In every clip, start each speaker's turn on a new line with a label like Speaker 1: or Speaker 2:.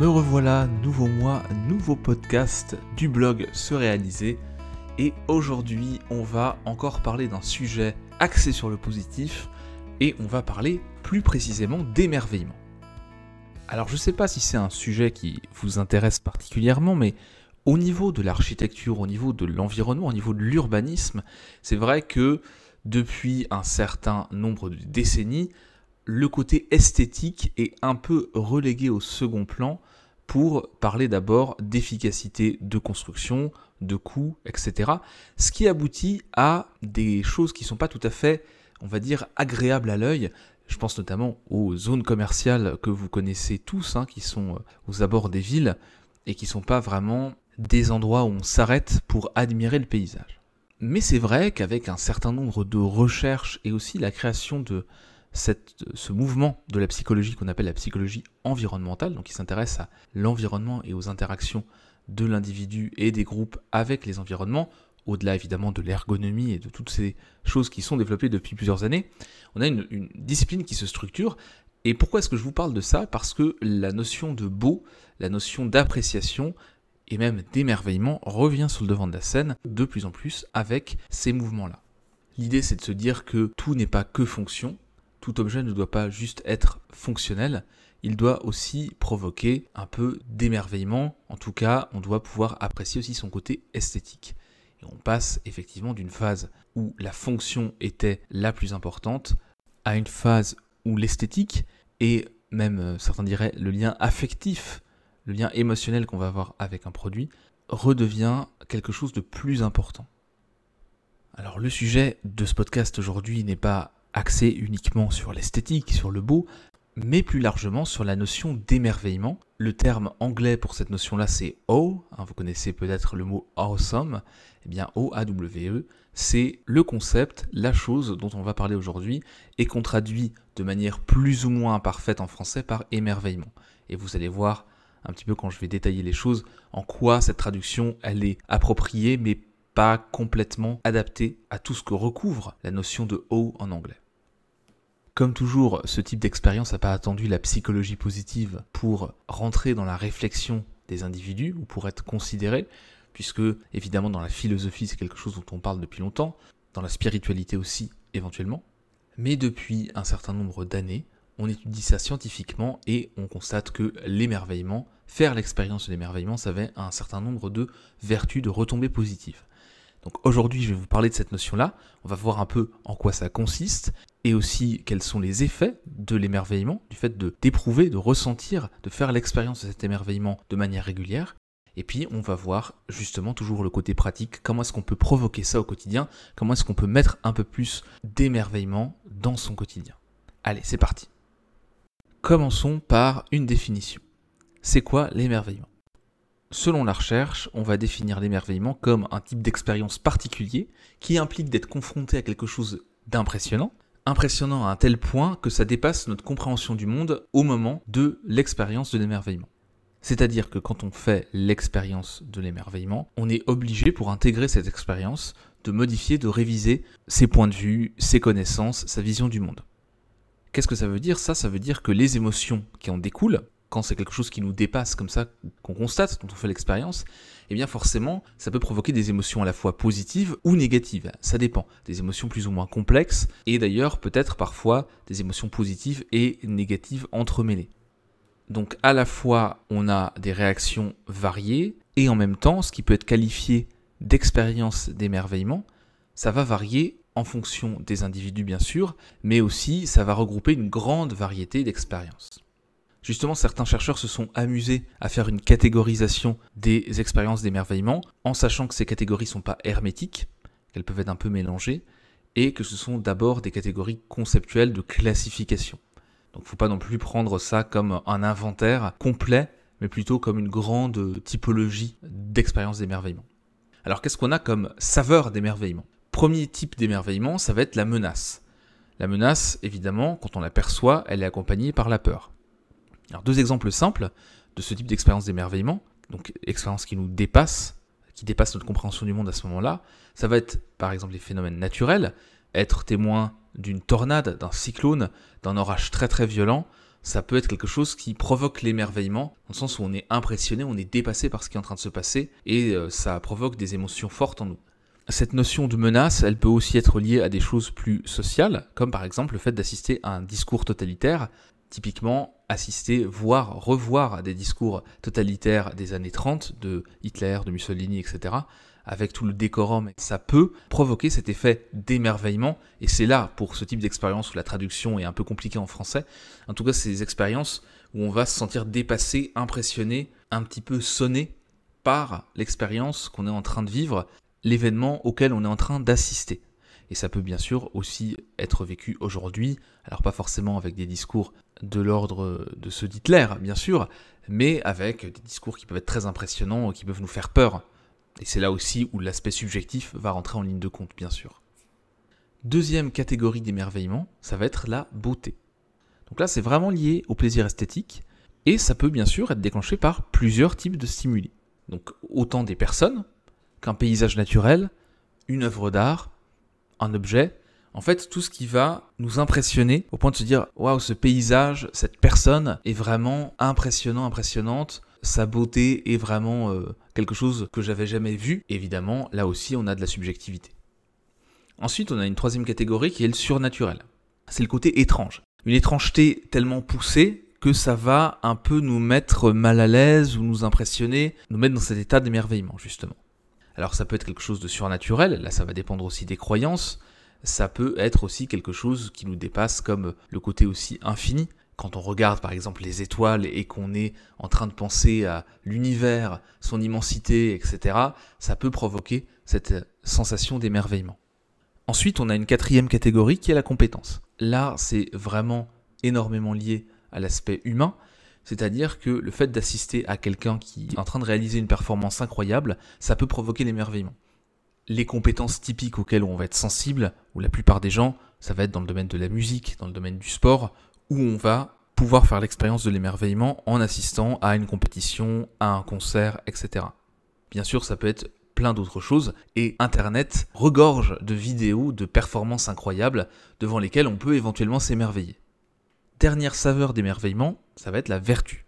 Speaker 1: Me revoilà, nouveau mois, nouveau podcast du blog Se réaliser. Et aujourd'hui, on va encore parler d'un sujet axé sur le positif et on va parler plus précisément d'émerveillement. Alors je ne sais pas si c'est un sujet qui vous intéresse particulièrement, mais au niveau de l'architecture, au niveau de l'environnement, au niveau de l'urbanisme, c'est vrai que depuis un certain nombre de décennies, le côté esthétique est un peu relégué au second plan pour parler d'abord d'efficacité de construction, de coûts, etc. Ce qui aboutit à des choses qui ne sont pas tout à fait, on va dire, agréables à l'œil. Je pense notamment aux zones commerciales que vous connaissez tous, hein, qui sont euh, aux abords des villes et qui ne sont pas vraiment des endroits où on s'arrête pour admirer le paysage. Mais c'est vrai qu'avec un certain nombre de recherches et aussi la création de ce mouvement de la psychologie qu'on appelle la psychologie environnementale, donc qui s'intéresse à l'environnement et aux interactions de l'individu et des groupes avec les environnements, au-delà évidemment de l'ergonomie et de toutes ces choses qui sont développées depuis plusieurs années, on a une, discipline qui se structure. Et pourquoi est-ce que je vous parle de ça? Parce que la notion de beau, la notion d'appréciation et même d'émerveillement revient sur le devant de la scène de plus en plus avec ces mouvements-là. L'idée c'est de se dire que tout n'est pas que fonction, tout objet ne doit pas juste être fonctionnel, il doit aussi provoquer un peu d'émerveillement. En tout cas, on doit pouvoir apprécier aussi son côté esthétique. Et on passe effectivement d'une phase où la fonction était la plus importante à une phase où l'esthétique et même euh, certains diraient le lien affectif, le lien émotionnel qu'on va avoir avec un produit redevient quelque chose de plus important. Alors le sujet de ce podcast aujourd'hui n'est pas axé uniquement sur l'esthétique, sur le beau, mais plus largement sur la notion d'émerveillement. Le terme anglais pour cette notion-là, c'est O. Hein, vous connaissez peut-être le mot awesome. Eh bien, O-A-W-E, c'est le concept, la chose dont on va parler aujourd'hui et qu'on traduit de manière plus ou moins parfaite en français par émerveillement. Et vous allez voir un petit peu quand je vais détailler les choses en quoi cette traduction, elle est appropriée mais pas complètement adaptée à tout ce que recouvre la notion de O en anglais. Comme toujours, ce type d'expérience n'a pas attendu la psychologie positive pour rentrer dans la réflexion des individus ou pour être considéré, puisque évidemment dans la philosophie c'est quelque chose dont on parle depuis longtemps, dans la spiritualité aussi éventuellement. Mais depuis un certain nombre d'années, on étudie ça scientifiquement et on constate que l'émerveillement, faire l'expérience de l'émerveillement, ça avait un certain nombre de vertus, de retombées positives. Donc aujourd'hui, je vais vous parler de cette notion-là. On va voir un peu en quoi ça consiste et aussi quels sont les effets de l'émerveillement, du fait de d'éprouver, de ressentir, de faire l'expérience de cet émerveillement de manière régulière. Et puis on va voir justement toujours le côté pratique, comment est-ce qu'on peut provoquer ça au quotidien, comment est-ce qu'on peut mettre un peu plus d'émerveillement dans son quotidien? Allez, c'est parti. Commençons par une définition. C'est quoi l'émerveillement? Selon la recherche, on va définir l'émerveillement comme un type d'expérience particulier qui implique d'être confronté à quelque chose d'impressionnant, impressionnant à un tel point que ça dépasse notre compréhension du monde au moment de l'expérience de l'émerveillement. C'est-à-dire que quand on fait l'expérience de l'émerveillement, on est obligé pour intégrer cette expérience de modifier, de réviser ses points de vue, ses connaissances, sa vision du monde. Qu'est-ce que ça veut dire? Ça, ça veut dire que les émotions qui en découlent, quand c'est quelque chose qui nous dépasse comme ça, qu'on constate, dont on fait l'expérience, eh bien forcément, ça peut provoquer des émotions à la fois positives ou négatives. Ça dépend. Des émotions plus ou moins complexes, et d'ailleurs peut-être parfois des émotions positives et négatives entremêlées. Donc à la fois, on a des réactions variées, et en même temps, ce qui peut être qualifié d'expérience d'émerveillement, ça va varier en fonction des individus bien sûr, mais aussi ça va regrouper une grande variété d'expériences. Justement, certains chercheurs se sont amusés à faire une catégorisation des expériences d'émerveillement, en sachant que ces catégories ne sont pas hermétiques, qu'elles peuvent être un peu mélangées, et que ce sont d'abord des catégories conceptuelles de classification. Donc il ne faut pas non plus prendre ça comme un inventaire complet, mais plutôt comme une grande typologie d'expériences d'émerveillement. Alors qu'est-ce qu'on a comme saveur d'émerveillement? Premier type d'émerveillement, ça va être la menace. La menace, évidemment, quand on l'aperçoit, elle est accompagnée par la peur. Deux exemples simples de ce type d'expérience d'émerveillement, donc expérience qui nous dépasse, qui dépasse notre compréhension du monde à ce moment-là, ça va être par exemple les phénomènes naturels, être témoin d'une tornade, d'un cyclone, d'un orage très très violent, ça peut être quelque chose qui provoque l'émerveillement, dans le sens où on est impressionné, on est dépassé par ce qui est en train de se passer, et euh, ça provoque des émotions fortes en nous. Cette notion de menace, elle peut aussi être liée à des choses plus sociales, comme par exemple le fait d'assister à un discours totalitaire, typiquement assister, voire revoir des discours totalitaires des années 30 de Hitler, de Mussolini, etc., avec tout le décorum, ça peut provoquer cet effet d'émerveillement, et c'est là, pour ce type d'expérience où la traduction est un peu compliquée en français, en tout cas c'est des expériences où on va se sentir dépassé, impressionné, un petit peu sonné par l'expérience qu'on est en train de vivre, l'événement auquel on est en train d'assister. Et ça peut bien sûr aussi être vécu aujourd'hui, alors pas forcément avec des discours de l'ordre de ceux d'Hitler, bien sûr, mais avec des discours qui peuvent être très impressionnants, qui peuvent nous faire peur. Et c'est là aussi où l'aspect subjectif va rentrer en ligne de compte, bien sûr. Deuxième catégorie d'émerveillement, ça va être la beauté. Donc là, c'est vraiment lié au plaisir esthétique, et ça peut bien sûr être déclenché par plusieurs types de stimuli. Donc autant des personnes qu'un paysage naturel, une œuvre d'art, un objet, en fait tout ce qui va nous impressionner au point de se dire waouh ce paysage, cette personne est vraiment impressionnant, impressionnante, sa beauté est vraiment euh, quelque chose que j'avais jamais vu. Évidemment, là aussi, on a de la subjectivité. Ensuite, on a une troisième catégorie qui est le surnaturel. C'est le côté étrange. Une étrangeté tellement poussée que ça va un peu nous mettre mal à l'aise ou nous impressionner, nous mettre dans cet état d'émerveillement, justement. Alors ça peut être quelque chose de surnaturel, là ça va dépendre aussi des croyances, ça peut être aussi quelque chose qui nous dépasse comme le côté aussi infini, quand on regarde par exemple les étoiles et qu'on est en train de penser à l'univers, son immensité, etc., ça peut provoquer cette sensation d'émerveillement. Ensuite, on a une quatrième catégorie qui est la compétence. Là, c'est vraiment énormément lié à l'aspect humain, c'est-à-dire que le fait d'assister à quelqu'un qui est en train de réaliser une performance incroyable, ça peut provoquer l'émerveillement. Les compétences typiques auxquelles on va être sensible, ou la plupart des gens, ça va être dans le domaine de la musique, dans le domaine du sport, où on va pouvoir faire l'expérience de l'émerveillement en assistant à une compétition, à un concert, etc. Bien sûr, ça peut être plein d'autres choses, et Internet regorge de vidéos de performances incroyables devant lesquelles on peut éventuellement s'émerveiller. Dernière saveur d'émerveillement, ça va être la vertu.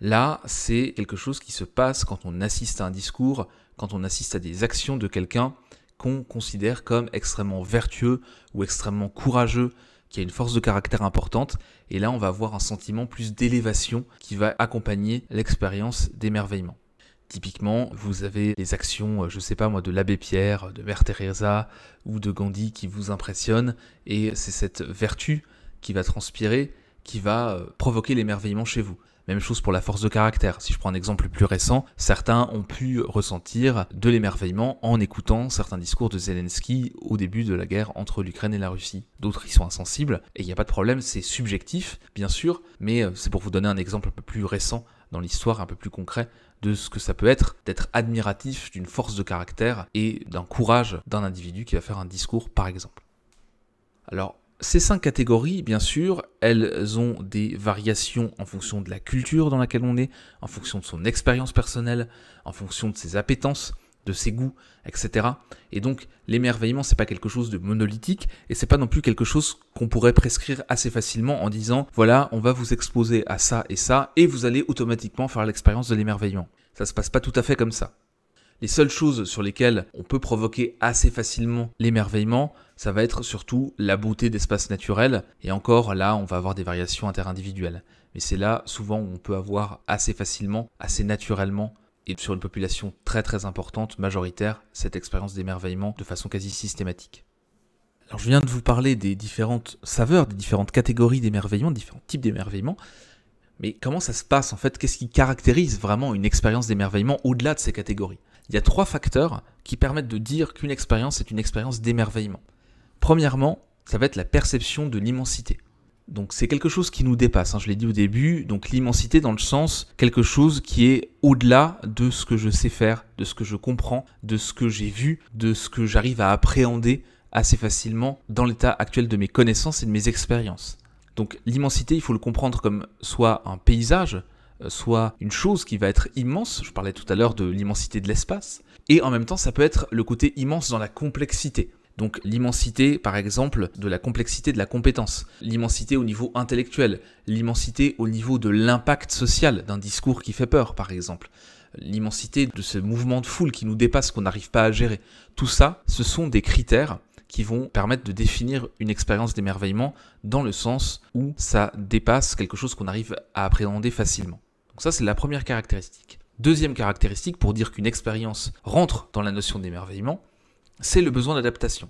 Speaker 1: Là, c'est quelque chose qui se passe quand on assiste à un discours, quand on assiste à des actions de quelqu'un qu'on considère comme extrêmement vertueux ou extrêmement courageux, qui a une force de caractère importante. Et là, on va avoir un sentiment plus d'élévation qui va accompagner l'expérience d'émerveillement. Typiquement, vous avez les actions, euh, je sais pas moi, de l'abbé Pierre, de Mère Teresa ou de Gandhi qui vous impressionnent, et c'est cette vertu qui va transpirer, qui va euh, provoquer l'émerveillement chez vous. Même chose pour la force de caractère. Si je prends un exemple plus récent, certains ont pu ressentir de l'émerveillement en écoutant certains discours de Zelensky au début de la guerre entre l'Ukraine et la Russie. D'autres y sont insensibles, et il n'y a pas de problème, c'est subjectif, bien sûr, mais euh, c'est pour vous donner un exemple un peu plus récent dans l'histoire, un peu plus concret de ce que ça peut être d'être admiratif d'une force de caractère et d'un courage d'un individu qui va faire un discours, par exemple. Alors, ces cinq catégories, bien sûr, elles ont des variations en fonction de la culture dans laquelle on est, en fonction de son expérience personnelle, en fonction de ses appétences, de ses goûts, etc. Et donc l'émerveillement, c'est pas quelque chose de monolithique et c'est pas non plus quelque chose qu'on pourrait prescrire assez facilement en disant voilà, on va vous exposer à ça et ça et vous allez automatiquement faire l'expérience de l'émerveillement. Ça se passe pas tout à fait comme ça. Les seules choses sur lesquelles on peut provoquer assez facilement l'émerveillement, ça va être surtout la beauté d'espaces naturels, et encore là, on va avoir des variations interindividuelles. Mais c'est là souvent où on peut avoir assez facilement, assez naturellement, et sur une population très très importante, majoritaire, cette expérience d'émerveillement de façon quasi systématique. Alors je viens de vous parler des différentes saveurs, des différentes catégories d'émerveillement, différents types d'émerveillement. Mais comment ça se passe en fait? Qu'est-ce qui caractérise vraiment une expérience d'émerveillement au-delà de ces catégories? Il y a trois facteurs qui permettent de dire qu'une expérience est une expérience d'émerveillement. Premièrement, ça va être la perception de l'immensité. Donc c'est quelque chose qui nous dépasse, hein, je l'ai dit au début, donc l'immensité dans le sens quelque chose qui est au-delà de ce que je sais faire, de ce que je comprends, de ce que j'ai vu, de ce que j'arrive à appréhender assez facilement dans l'état actuel de mes connaissances et de mes expériences. Donc l'immensité, il faut le comprendre comme soit un paysage, soit une chose qui va être immense, je parlais tout à l'heure de l'immensité de l'espace, et en même temps ça peut être le côté immense dans la complexité. Donc l'immensité, par exemple, de la complexité de la compétence, l'immensité au niveau intellectuel, l'immensité au niveau de l'impact social d'un discours qui fait peur, par exemple, l'immensité de ce mouvement de foule qui nous dépasse, qu'on n'arrive pas à gérer. Tout ça, ce sont des critères qui vont permettre de définir une expérience d'émerveillement dans le sens où ça dépasse quelque chose qu'on arrive à appréhender facilement. Donc ça, c'est la première caractéristique. Deuxième caractéristique pour dire qu'une expérience rentre dans la notion d'émerveillement, c'est le besoin d'adaptation.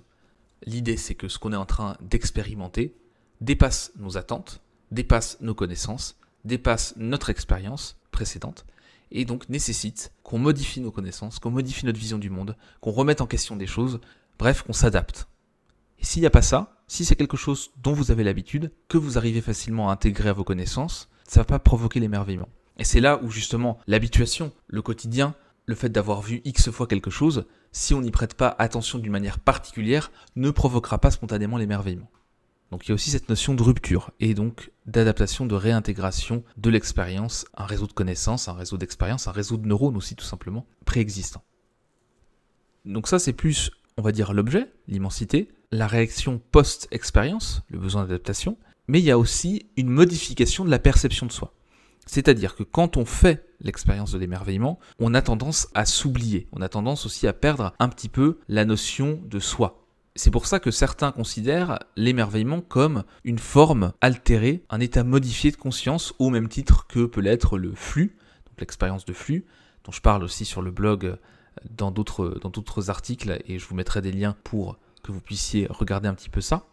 Speaker 1: L'idée, c'est que ce qu'on est en train d'expérimenter dépasse nos attentes, dépasse nos connaissances, dépasse notre expérience précédente, et donc nécessite qu'on modifie nos connaissances, qu'on modifie notre vision du monde, qu'on remette en question des choses, bref, qu'on s'adapte. S'il n'y a pas ça, si c'est quelque chose dont vous avez l'habitude, que vous arrivez facilement à intégrer à vos connaissances, ça ne va pas provoquer l'émerveillement. Et c'est là où justement l'habituation, le quotidien, le fait d'avoir vu X fois quelque chose, si on n'y prête pas attention d'une manière particulière, ne provoquera pas spontanément l'émerveillement. Donc il y a aussi cette notion de rupture et donc d'adaptation, de réintégration de l'expérience, un réseau de connaissances, un réseau d'expérience, un réseau de neurones aussi tout simplement préexistant. Donc ça c'est plus, on va dire, l'objet, l'immensité, la réaction post-expérience, le besoin d'adaptation, mais il y a aussi une modification de la perception de soi. C'est-à-dire que quand on fait l'expérience de l'émerveillement, on a tendance à s'oublier, on a tendance aussi à perdre un petit peu la notion de soi. C'est pour ça que certains considèrent l'émerveillement comme une forme altérée, un état modifié de conscience, au même titre que peut l'être le flux, donc l'expérience de flux, dont je parle aussi sur le blog euh, dans d'autres, dans d'autres articles, et je vous mettrai des liens pour que vous puissiez regarder un petit peu ça.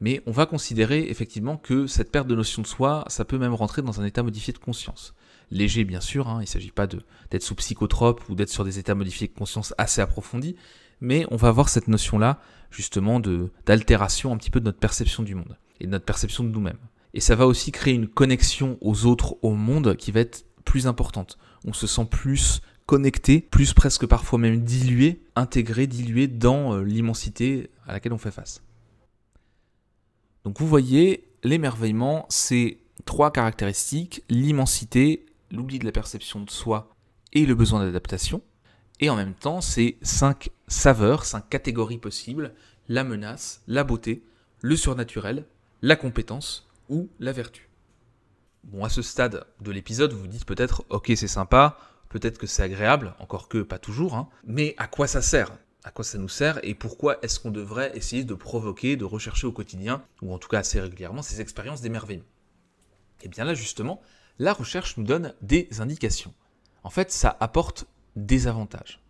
Speaker 1: Mais on va considérer effectivement que cette perte de notion de soi, ça peut même rentrer dans un état modifié de conscience. Léger bien sûr, hein, il ne s'agit pas d'être sous psychotrope ou d'être sur des états modifiés de conscience assez approfondis, mais on va avoir cette notion-là, justement, d'altération un petit peu de notre perception du monde et de notre perception de nous-mêmes. Et ça va aussi créer une connexion aux autres, au monde, qui va être plus importante. On se sent plus connecté, plus presque parfois même dilué, intégré, dilué dans euh, l'immensité à laquelle on fait face. Donc vous voyez, l'émerveillement, c'est trois caractéristiques, l'immensité, l'oubli de la perception de soi et le besoin d'adaptation. Et en même temps, c'est cinq saveurs, cinq catégories possibles, la menace, la beauté, le surnaturel, la compétence ou la vertu. Bon, à ce stade de l'épisode, vous vous dites peut-être, ok, c'est sympa, peut-être que c'est agréable, encore que pas toujours, hein, mais à quoi ça sert? À quoi ça nous sert et pourquoi est-ce qu'on devrait essayer de provoquer, de rechercher au quotidien, ou en tout cas assez régulièrement, ces expériences d'émerveillement Et eh bien là, justement, la recherche nous donne des indications. En fait, ça apporte des avantages.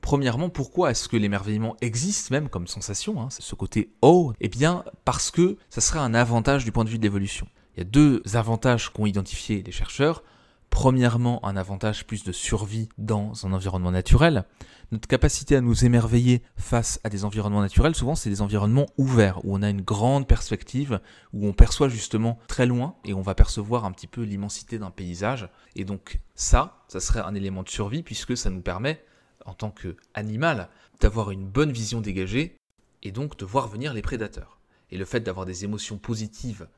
Speaker 1: Premièrement, pourquoi est-ce que l'émerveillement existe même comme sensation, hein, c'est ce côté oh Eh bien, parce que ça serait un avantage du point de vue de l'évolution. Il y a deux avantages qu'ont identifié les chercheurs. Premièrement, un avantage plus de survie dans un environnement naturel. Notre capacité à nous émerveiller face à des environnements naturels, souvent c'est des environnements ouverts, où on a une grande perspective, où on perçoit justement très loin, et on va percevoir un petit peu l'immensité d'un paysage. Et donc ça, ça serait un élément de survie, puisque ça nous permet, en tant qu'animal, d'avoir une bonne vision dégagée, et donc de voir venir les prédateurs. Et le fait d'avoir des émotions positives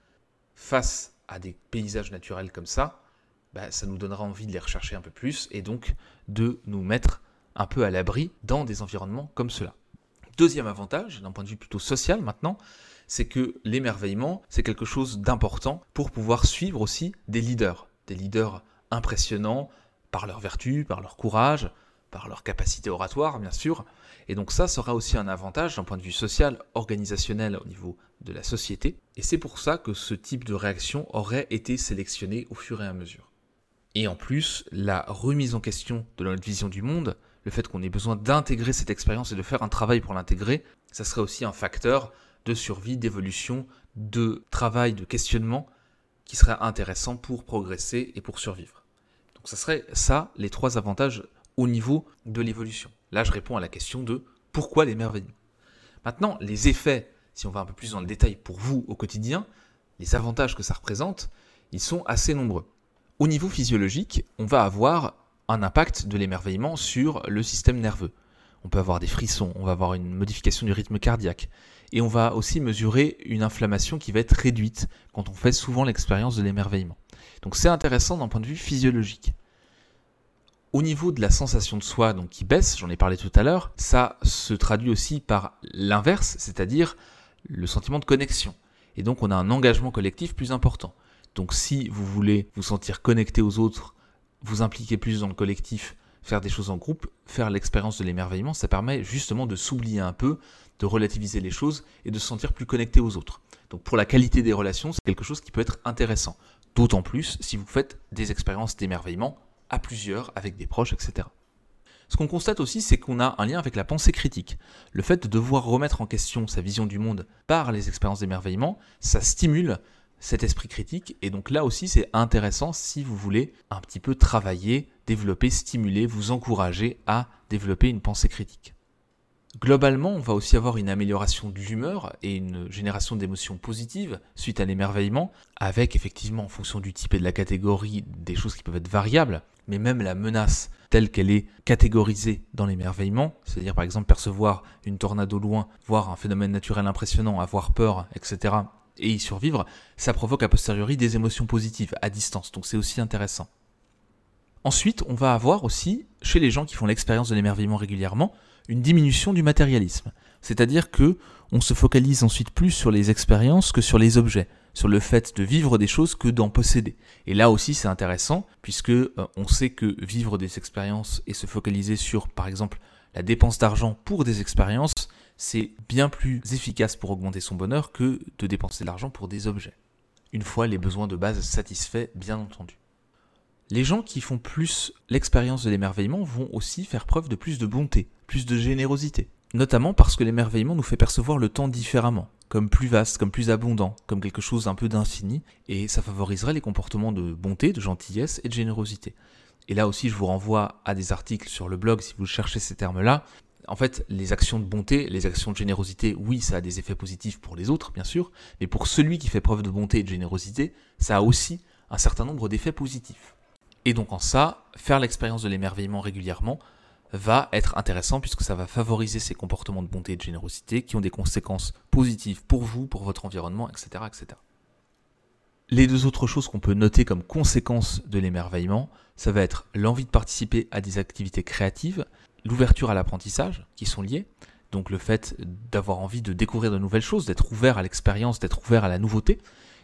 Speaker 1: face à des paysages naturels comme ça, bah, ça nous donnera envie de les rechercher un peu plus et donc de nous mettre un peu à l'abri dans des environnements comme cela. Deuxième avantage, d'un point de vue plutôt social maintenant, c'est que l'émerveillement, c'est quelque chose d'important pour pouvoir suivre aussi des leaders, des leaders impressionnants par leur vertu, par leur courage, par leur capacité oratoire, bien sûr. Et donc ça sera aussi un avantage d'un point de vue social, organisationnel au niveau de la société. Et c'est pour ça que ce type de réaction aurait été sélectionné au fur et à mesure. Et en plus, la remise en question de notre vision du monde, le fait qu'on ait besoin d'intégrer cette expérience et de faire un travail pour l'intégrer, ça serait aussi un facteur de survie, d'évolution, de travail, de questionnement qui serait intéressant pour progresser et pour survivre. Donc ça serait ça les trois avantages au niveau de l'évolution. Là, je réponds à la question de pourquoi l'émerveillement. Maintenant, les effets, si on va un peu plus dans le détail pour vous au quotidien, les avantages que ça représente, ils sont assez nombreux. Au niveau physiologique, on va avoir un impact de l'émerveillement sur le système nerveux. On peut avoir des frissons, on va avoir une modification du rythme cardiaque, et on va aussi mesurer une inflammation qui va être réduite quand on fait souvent l'expérience de l'émerveillement. Donc c'est intéressant d'un point de vue physiologique. Au niveau de la sensation de soi, donc qui baisse, j'en ai parlé tout à l'heure, ça se traduit aussi par l'inverse, c'est-à-dire le sentiment de connexion. Et donc on a un engagement collectif plus important. Donc si vous voulez vous sentir connecté aux autres, vous impliquer plus dans le collectif, faire des choses en groupe, faire l'expérience de l'émerveillement, ça permet justement de s'oublier un peu, de relativiser les choses et de se sentir plus connecté aux autres. Donc pour la qualité des relations, c'est quelque chose qui peut être intéressant. D'autant plus si vous faites des expériences d'émerveillement à plusieurs, avec des proches, etc. Ce qu'on constate aussi, c'est qu'on a un lien avec la pensée critique. Le fait de devoir remettre en question sa vision du monde par les expériences d'émerveillement, ça stimule cet esprit critique. Et donc là aussi, c'est intéressant si vous voulez un petit peu travailler, développer, stimuler, vous encourager à développer une pensée critique. Globalement, on va aussi avoir une amélioration de l'humeur et une génération d'émotions positives suite à l'émerveillement, avec effectivement en fonction du type et de la catégorie des choses qui peuvent être variables, mais même la menace telle qu'elle est catégorisée dans l'émerveillement, c'est-à-dire par exemple percevoir une tornade au loin, voir un phénomène naturel impressionnant, avoir peur, etc., et y survivre, ça provoque a posteriori des émotions positives à distance, donc c'est aussi intéressant. Ensuite, on va avoir aussi, chez les gens qui font l'expérience de l'émerveillement régulièrement, une diminution du matérialisme. C'est-à-dire que on se focalise ensuite plus sur les expériences que sur les objets, sur le fait de vivre des choses que d'en posséder. Et là aussi c'est intéressant puisque euh, on sait que vivre des expériences et se focaliser sur par exemple la dépense d'argent pour des expériences, c'est bien plus efficace pour augmenter son bonheur que de dépenser de l'argent pour des objets. Une fois les besoins de base satisfaits, bien entendu. Les gens qui font plus l'expérience de l'émerveillement vont aussi faire preuve de plus de bonté, plus de générosité. Notamment parce que l'émerveillement nous fait percevoir le temps différemment, comme plus vaste, comme plus abondant, comme quelque chose un peu d'infini, et ça favoriserait les comportements de bonté, de gentillesse et de générosité. Et là aussi, je vous renvoie à des articles sur le blog si vous cherchez ces termes-là. En fait, les actions de bonté, les actions de générosité, oui, ça a des effets positifs pour les autres, bien sûr, mais pour celui qui fait preuve de bonté et de générosité, ça a aussi un certain nombre d'effets positifs. Et donc en ça, faire l'expérience de l'émerveillement régulièrement va être intéressant puisque ça va favoriser ces comportements de bonté et de générosité qui ont des conséquences positives pour vous, pour votre environnement, etc. etc. Les deux autres choses qu'on peut noter comme conséquences de l'émerveillement, ça va être l'envie de participer à des activités créatives, l'ouverture à l'apprentissage, qui sont liées, donc le fait d'avoir envie de découvrir de nouvelles choses, d'être ouvert à l'expérience, d'être ouvert à la nouveauté,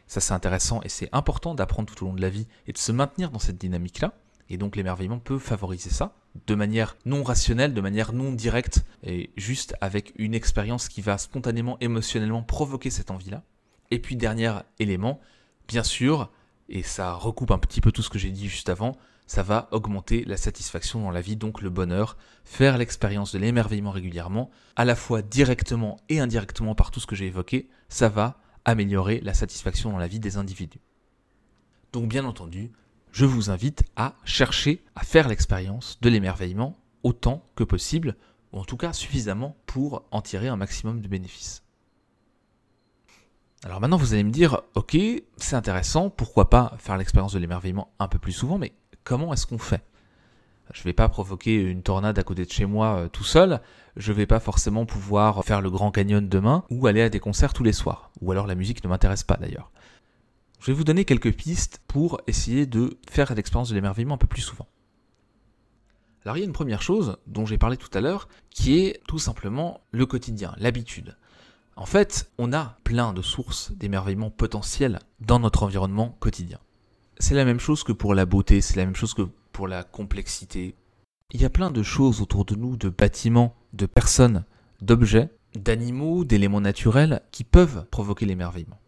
Speaker 1: ça, c'est intéressant et c'est important d'apprendre tout au long de la vie et de se maintenir dans cette dynamique-là. Et donc l'émerveillement peut favoriser ça de manière non rationnelle, de manière non directe, et juste avec une expérience qui va spontanément, émotionnellement provoquer cette envie-là. Et puis dernier élément, bien sûr, et ça recoupe un petit peu tout ce que j'ai dit juste avant, ça va augmenter la satisfaction dans la vie, donc le bonheur, faire l'expérience de l'émerveillement régulièrement, à la fois directement et indirectement par tout ce que j'ai évoqué, ça va améliorer la satisfaction dans la vie des individus. Donc bien entendu, je vous invite à chercher à faire l'expérience de l'émerveillement autant que possible, ou en tout cas suffisamment pour en tirer un maximum de bénéfices. Alors maintenant vous allez me dire, ok, c'est intéressant, pourquoi pas faire l'expérience de l'émerveillement un peu plus souvent, mais comment est-ce qu'on fait? Je ne vais pas provoquer une tornade à côté de chez moi euh, tout seul. Je ne vais pas forcément pouvoir faire le Grand Canyon demain ou aller à des concerts tous les soirs. Ou alors la musique ne m'intéresse pas d'ailleurs. Je vais vous donner quelques pistes pour essayer de faire l'expérience de l'émerveillement un peu plus souvent. Alors il y a une première chose dont j'ai parlé tout à l'heure qui est tout simplement le quotidien, l'habitude. En fait, on a plein de sources d'émerveillement potentielles dans notre environnement quotidien. C'est la même chose que pour la beauté, c'est la même chose que pour la complexité. Il y a plein de choses autour de nous, de bâtiments, de personnes, d'objets, d'animaux, d'éléments naturels qui peuvent provoquer l'émerveillement.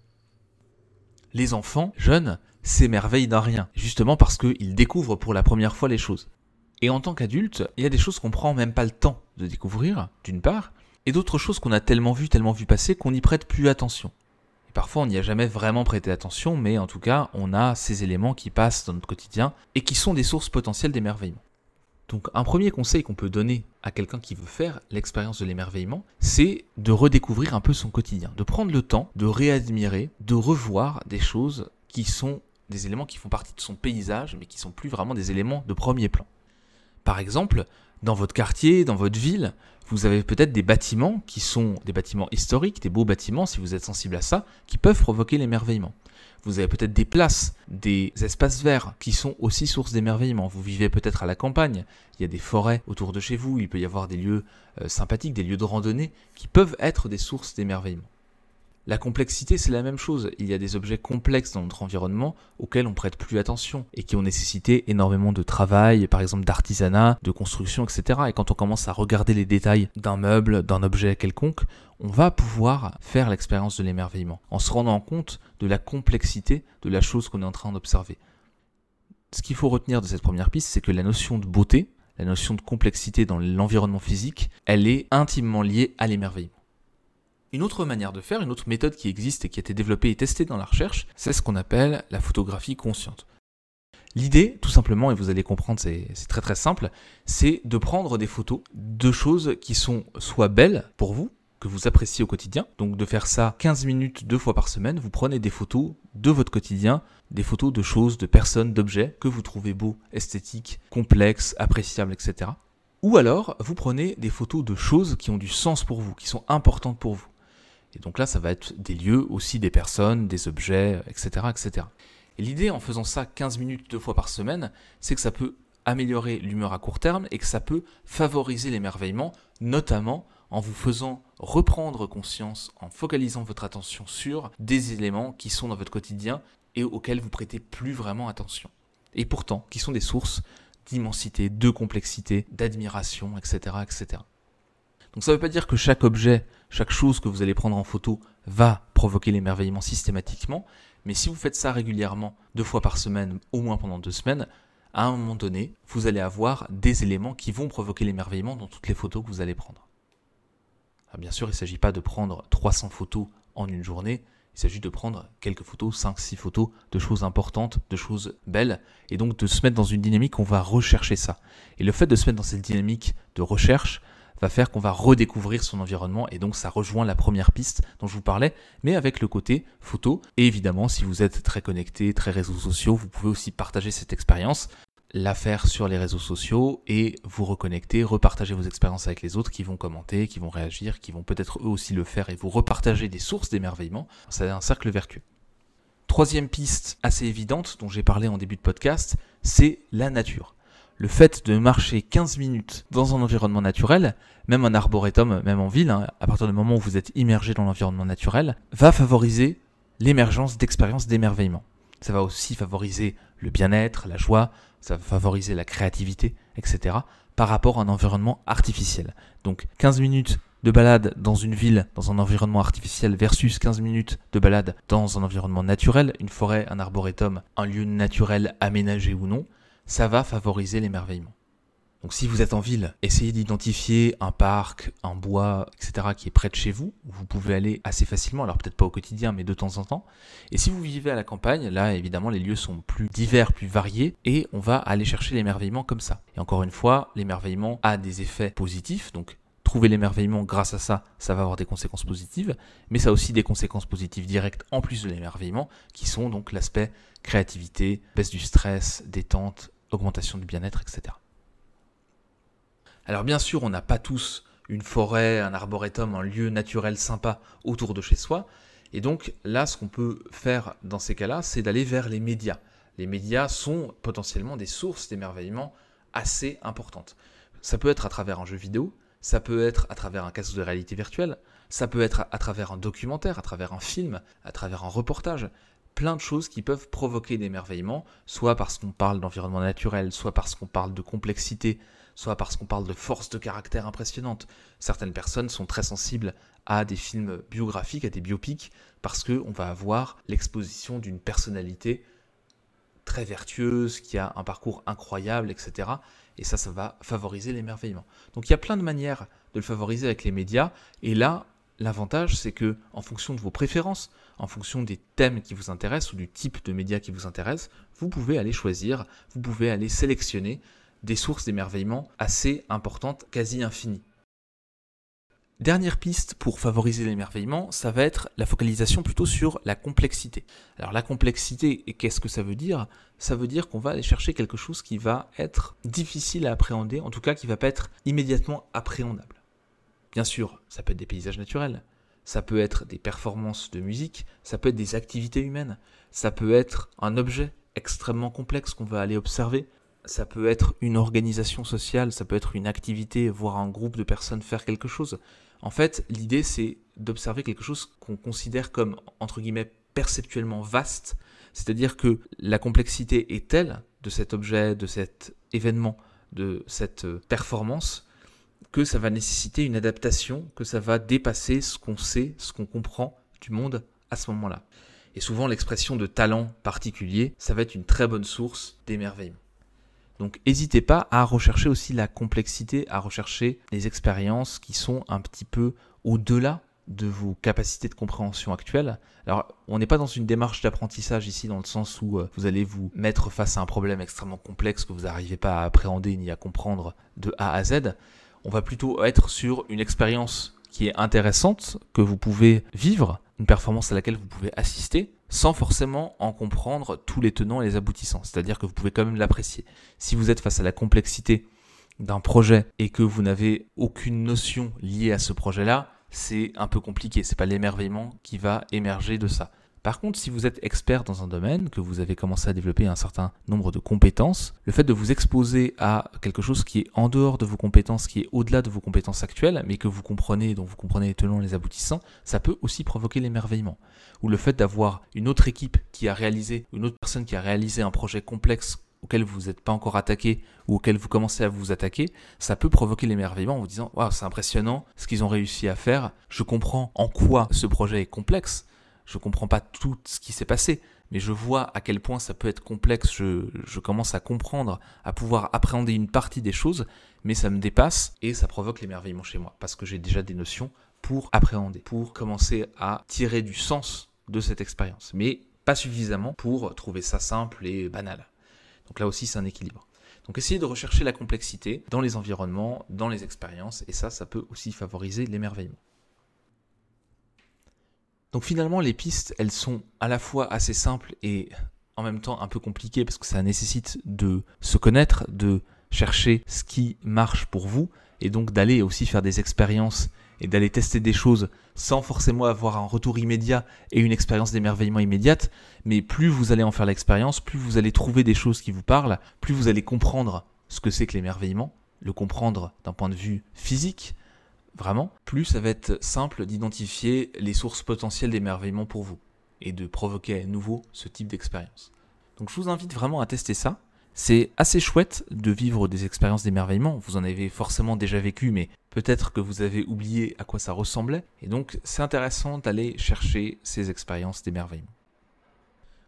Speaker 1: Les enfants, jeunes, s'émerveillent d'un rien, justement parce qu'ils découvrent pour la première fois les choses. Et en tant qu'adulte, il y a des choses qu'on prend même pas le temps de découvrir, d'une part, et d'autres choses qu'on a tellement vues, tellement vues passer qu'on n'y prête plus attention parfois, on n'y a jamais vraiment prêté attention, mais en tout cas, on a ces éléments qui passent dans notre quotidien et qui sont des sources potentielles d'émerveillement. Donc un premier conseil qu'on peut donner à quelqu'un qui veut faire l'expérience de l'émerveillement, c'est de redécouvrir un peu son quotidien, de prendre le temps de réadmirer, de revoir des choses qui sont des éléments qui font partie de son paysage, mais qui sont plus vraiment des éléments de premier plan. Par exemple, dans votre quartier, dans votre ville, vous avez peut-être des bâtiments qui sont des bâtiments historiques, des beaux bâtiments, si vous êtes sensible à ça, qui peuvent provoquer l'émerveillement. Vous avez peut-être des places, des espaces verts qui sont aussi source d'émerveillement. Vous vivez peut-être à la campagne, il y a des forêts autour de chez vous, il peut y avoir des lieux euh, sympathiques, des lieux de randonnée qui peuvent être des sources d'émerveillement. La complexité, c'est la même chose. Il y a des objets complexes dans notre environnement auxquels on prête plus attention et qui ont nécessité énormément de travail, par exemple d'artisanat, de construction, etc. Et quand on commence à regarder les détails d'un meuble, d'un objet quelconque, on va pouvoir faire l'expérience de l'émerveillement en se rendant compte de la complexité de la chose qu'on est en train d'observer. Ce qu'il faut retenir de cette première piste, c'est que la notion de beauté, la notion de complexité dans l'environnement physique, elle est intimement liée à l'émerveillement. Une autre manière de faire, une autre méthode qui existe et qui a été développée et testée dans la recherche, c'est ce qu'on appelle la photographie consciente. L'idée, tout simplement, et vous allez comprendre, c'est très très simple, c'est de prendre des photos de choses qui sont soit belles pour vous, que vous appréciez au quotidien. Donc de faire ça 15 minutes deux fois par semaine, vous prenez des photos de votre quotidien, des photos de choses, de personnes, d'objets que vous trouvez beaux, esthétiques, complexes, appréciables, etc. Ou alors, vous prenez des photos de choses qui ont du sens pour vous, qui sont importantes pour vous. Et donc là, ça va être des lieux, aussi des personnes, des objets, etc. etc. Et l'idée en faisant ça 15 minutes deux fois par semaine, c'est que ça peut améliorer l'humeur à court terme et que ça peut favoriser l'émerveillement, notamment en vous faisant reprendre conscience, en focalisant votre attention sur des éléments qui sont dans votre quotidien et auxquels vous prêtez plus vraiment attention. Et pourtant, qui sont des sources d'immensité, de complexité, d'admiration, etc., etc. Donc ça ne veut pas dire que chaque objet, chaque chose que vous allez prendre en photo va provoquer l'émerveillement systématiquement, mais si vous faites ça régulièrement, deux fois par semaine, au moins pendant deux semaines, à un moment donné, vous allez avoir des éléments qui vont provoquer l'émerveillement dans toutes les photos que vous allez prendre. bien sûr, il ne s'agit pas de prendre 300 photos en une journée, il s'agit de prendre quelques photos, 5-6 photos de choses importantes, de choses belles, et donc de se mettre dans une dynamique où on va rechercher ça. Et le fait de se mettre dans cette dynamique de recherche, va faire qu'on va redécouvrir son environnement et donc ça rejoint la première piste dont je vous parlais, mais avec le côté photo. Et évidemment, si vous êtes très connecté, très réseaux sociaux, vous pouvez aussi partager cette expérience, la faire sur les réseaux sociaux et vous reconnecter, repartager vos expériences avec les autres qui vont commenter, qui vont réagir, qui vont peut-être eux aussi le faire et vous repartager des sources d'émerveillement. C'est un cercle vertueux. Troisième piste assez évidente dont j'ai parlé en début de podcast, c'est la nature le fait de marcher 15 minutes dans un environnement naturel, même un arboretum, même en ville, hein, à partir du moment où vous êtes immergé dans l'environnement naturel, va favoriser l'émergence d'expériences d'émerveillement. Ça va aussi favoriser le bien-être, la joie, ça va favoriser la créativité, etc. par rapport à un environnement artificiel. Donc 15 minutes de balade dans une ville, dans un environnement artificiel, versus 15 minutes de balade dans un environnement naturel, une forêt, un arboretum, un lieu naturel aménagé ou non, ça va favoriser l'émerveillement. Donc si vous êtes en ville, essayez d'identifier un parc, un bois, etc. qui est près de chez vous, vous pouvez aller assez facilement, alors peut-être pas au quotidien, mais de temps en temps. Et si vous vivez à la campagne, là évidemment les lieux sont plus divers, plus variés, et on va aller chercher l'émerveillement comme ça. Et encore une fois, l'émerveillement a des effets positifs, donc trouver l'émerveillement grâce à ça, ça va avoir des conséquences positives, mais ça a aussi des conséquences positives directes en plus de l'émerveillement, qui sont donc l'aspect créativité, baisse du stress, détente, augmentation du bien-être, etc. Alors bien sûr, on n'a pas tous une forêt, un arboretum, un lieu naturel sympa autour de chez soi. Et donc là, ce qu'on peut faire dans ces cas-là, c'est d'aller vers les médias. Les médias sont potentiellement des sources d'émerveillement assez importantes. Ça peut être à travers un jeu vidéo, ça peut être à travers un casque de réalité virtuelle, ça peut être à travers un documentaire, à travers un film, à travers un reportage, plein de choses qui peuvent provoquer d'émerveillement, soit parce qu'on parle d'environnement naturel, soit parce qu'on parle de complexité, soit parce qu'on parle de force de caractère impressionnante. Certaines personnes sont très sensibles à des films biographiques, à des biopics, parce qu'on va avoir l'exposition d'une personnalité très vertueuse, qui a un parcours incroyable, etc. Et ça, ça va favoriser l'émerveillement. Donc il y a plein de manières de le favoriser avec les médias, et là, L'avantage, c'est que, en fonction de vos préférences, en fonction des thèmes qui vous intéressent ou du type de médias qui vous intéresse, vous pouvez aller choisir, vous pouvez aller sélectionner des sources d'émerveillement assez importantes, quasi infinies. Dernière piste pour favoriser l'émerveillement, ça va être la focalisation plutôt sur la complexité. Alors la complexité, qu'est-ce que ça veut dire? Ça veut dire qu'on va aller chercher quelque chose qui va être difficile à appréhender, en tout cas qui va pas être immédiatement appréhendable. Bien sûr, ça peut être des paysages naturels, ça peut être des performances de musique, ça peut être des activités humaines, ça peut être un objet extrêmement complexe qu'on va aller observer, ça peut être une organisation sociale, ça peut être une activité, voire un groupe de personnes faire quelque chose. En fait, l'idée c'est d'observer quelque chose qu'on considère comme, entre guillemets, perceptuellement vaste, c'est-à-dire que la complexité est telle de cet objet, de cet événement, de cette performance, que ça va nécessiter une adaptation, que ça va dépasser ce qu'on sait, ce qu'on comprend du monde à ce moment-là. Et souvent l'expression de talent particulier, ça va être une très bonne source d'émerveillement. Donc n'hésitez pas à rechercher aussi la complexité, à rechercher les expériences qui sont un petit peu au-delà de vos capacités de compréhension actuelles. Alors, on n'est pas dans une démarche d'apprentissage ici, dans le sens où euh, vous allez vous mettre face à un problème extrêmement complexe que vous n'arrivez pas à appréhender ni à comprendre de A à Z. On va plutôt être sur une expérience qui est intéressante, que vous pouvez vivre, une performance à laquelle vous pouvez assister, sans forcément en comprendre tous les tenants et les aboutissants. C'est-à-dire que vous pouvez quand même l'apprécier. Si vous êtes face à la complexité d'un projet et que vous n'avez aucune notion liée à ce projet-là, c'est un peu compliqué. C'est pas l'émerveillement qui va émerger de ça. Par contre, si vous êtes expert dans un domaine, que vous avez commencé à développer un certain nombre de compétences, le fait de vous exposer à quelque chose qui est en dehors de vos compétences, qui est au-delà de vos compétences actuelles, mais que vous comprenez, dont vous comprenez les les aboutissants, ça peut aussi provoquer l'émerveillement. Ou le fait d'avoir une autre équipe qui a réalisé, une autre personne qui a réalisé un projet complexe auquel vous n'êtes pas encore attaqué ou auquel vous commencez à vous attaquer, ça peut provoquer l'émerveillement en vous disant Waouh, c'est impressionnant ce qu'ils ont réussi à faire. Je comprends en quoi ce projet est complexe. Je ne comprends pas tout ce qui s'est passé, mais je vois à quel point ça peut être complexe. Je, commence à comprendre, à pouvoir appréhender une partie des choses, mais ça me dépasse et ça provoque l'émerveillement chez moi parce que j'ai déjà des notions pour appréhender, pour commencer à tirer du sens de cette expérience, mais pas suffisamment pour trouver ça simple et banal. Donc là aussi, c'est un équilibre. Donc essayez de rechercher la complexité dans les environnements, dans les expériences, et ça, ça peut aussi favoriser l'émerveillement. Donc finalement, les pistes, elles sont à la fois assez simples et en même temps un peu compliquées parce que ça nécessite de se connaître, de chercher ce qui marche pour vous, et donc d'aller aussi faire des expériences et d'aller tester des choses sans forcément avoir un retour immédiat et une expérience d'émerveillement immédiate, mais plus vous allez en faire l'expérience, plus vous allez trouver des choses qui vous parlent, plus vous allez comprendre ce que c'est que l'émerveillement, le comprendre d'un point de vue physique, vraiment, plus ça va être simple d'identifier les sources potentielles d'émerveillement pour vous et de provoquer à nouveau ce type d'expérience. Donc je vous invite vraiment à tester ça. C'est assez chouette de vivre des expériences d'émerveillement. Vous en avez forcément déjà vécu, mais peut-être que vous avez oublié à quoi ça ressemblait. Et donc, c'est intéressant d'aller chercher ces expériences d'émerveillement.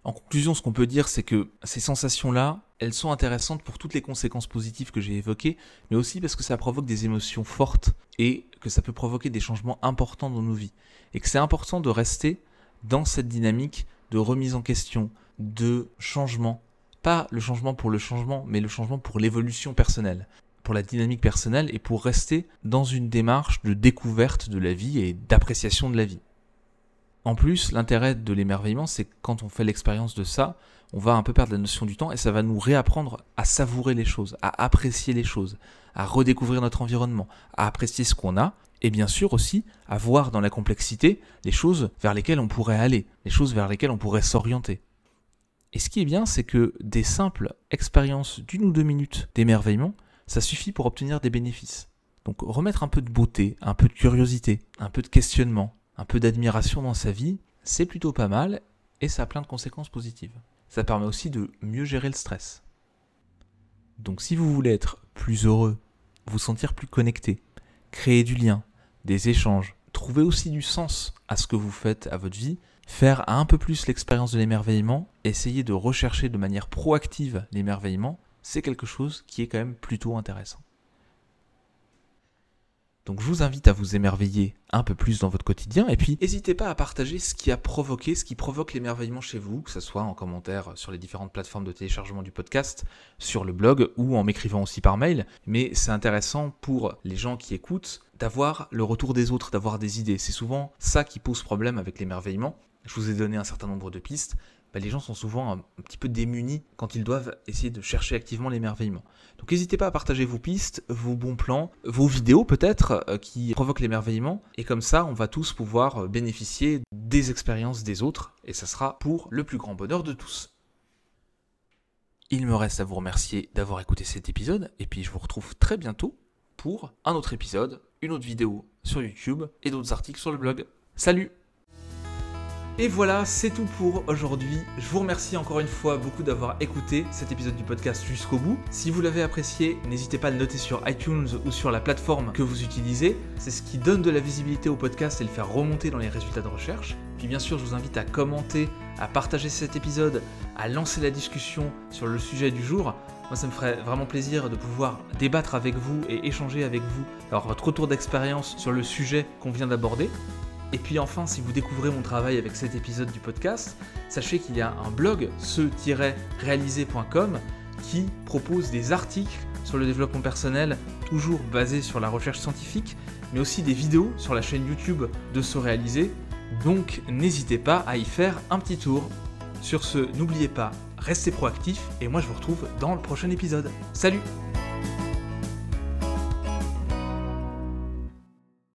Speaker 1: En conclusion, ce qu'on peut dire, c'est que ces sensations-là, elles sont intéressantes pour toutes les conséquences positives que j'ai évoquées, mais aussi parce que ça provoque des émotions fortes et que ça peut provoquer des changements importants dans nos vies. Et que c'est important de rester dans cette dynamique de remise en question, de changement, pas le changement pour le changement, mais le changement pour l'évolution personnelle, pour la dynamique personnelle et pour rester dans une démarche de découverte de la vie et d'appréciation de la vie. En plus, l'intérêt de l'émerveillement, c'est quand on fait l'expérience de ça, on va un peu perdre la notion du temps et ça va nous réapprendre à savourer les choses, à apprécier les choses, à redécouvrir notre environnement, à apprécier ce qu'on a et bien sûr aussi à voir dans la complexité les choses vers lesquelles on pourrait aller, les choses vers lesquelles on pourrait s'orienter. Et ce qui est bien, c'est que des simples expériences d'une ou deux minutes d'émerveillement, ça suffit pour obtenir des bénéfices. Donc remettre un peu de beauté, un peu de curiosité, un peu de questionnement, un peu d'admiration dans sa vie, c'est plutôt pas mal et ça a plein de conséquences positives. Ça permet aussi de mieux gérer le stress. Donc si vous voulez être plus heureux, vous sentir plus connecté, créer du lien, des échanges, trouver aussi du sens à ce que vous faites à votre vie, faire un peu plus l'expérience de l'émerveillement, essayer de rechercher de manière proactive l'émerveillement, c'est quelque chose qui est quand même plutôt intéressant. Donc je vous invite à vous émerveiller un peu plus dans votre quotidien et puis n'hésitez pas à partager ce qui a provoqué, ce qui provoque l'émerveillement chez vous, que ce soit en commentaire sur les différentes plateformes de téléchargement du podcast, sur le blog ou en m'écrivant aussi par mail. Mais c'est intéressant pour les gens qui écoutent d'avoir le retour des autres, d'avoir des idées. C'est souvent ça qui pose problème avec l'émerveillement. Je vous ai donné un certain nombre de pistes. Bah, les gens sont souvent un, petit peu démunis quand ils doivent essayer de chercher activement l'émerveillement. Donc n'hésitez pas à partager vos pistes, vos bons plans, vos vidéos peut-être euh, qui provoquent l'émerveillement, et comme ça on va tous pouvoir euh, bénéficier des expériences des autres, et ça sera pour le plus grand bonheur de tous. Il me reste à vous remercier d'avoir écouté cet épisode, et puis je vous retrouve très bientôt pour un autre épisode, une autre vidéo sur YouTube et d'autres articles sur le blog. Salut et voilà, c'est tout pour aujourd'hui. Je vous remercie encore une fois beaucoup d'avoir écouté cet épisode du podcast jusqu'au bout. Si vous l'avez apprécié, n'hésitez pas à le noter sur iTunes ou sur la plateforme que vous utilisez. C'est ce qui donne de la visibilité au podcast et le faire remonter dans les résultats de recherche. Puis bien sûr, je vous invite à commenter, à partager cet épisode, à lancer la discussion sur le sujet du jour. Moi, ça me ferait vraiment plaisir de pouvoir débattre avec vous et échanger avec vous, votre retour d'expérience sur le sujet qu'on vient d'aborder. Et puis enfin, si vous découvrez mon travail avec cet épisode du podcast, sachez qu'il y a un blog, ce-réalisé.com, qui propose des articles sur le développement personnel, toujours basés sur la recherche scientifique, mais aussi des vidéos sur la chaîne YouTube de Se Réaliser. Donc n'hésitez pas à y faire un petit tour. Sur ce, n'oubliez pas, restez proactifs et moi je vous retrouve dans le prochain épisode. Salut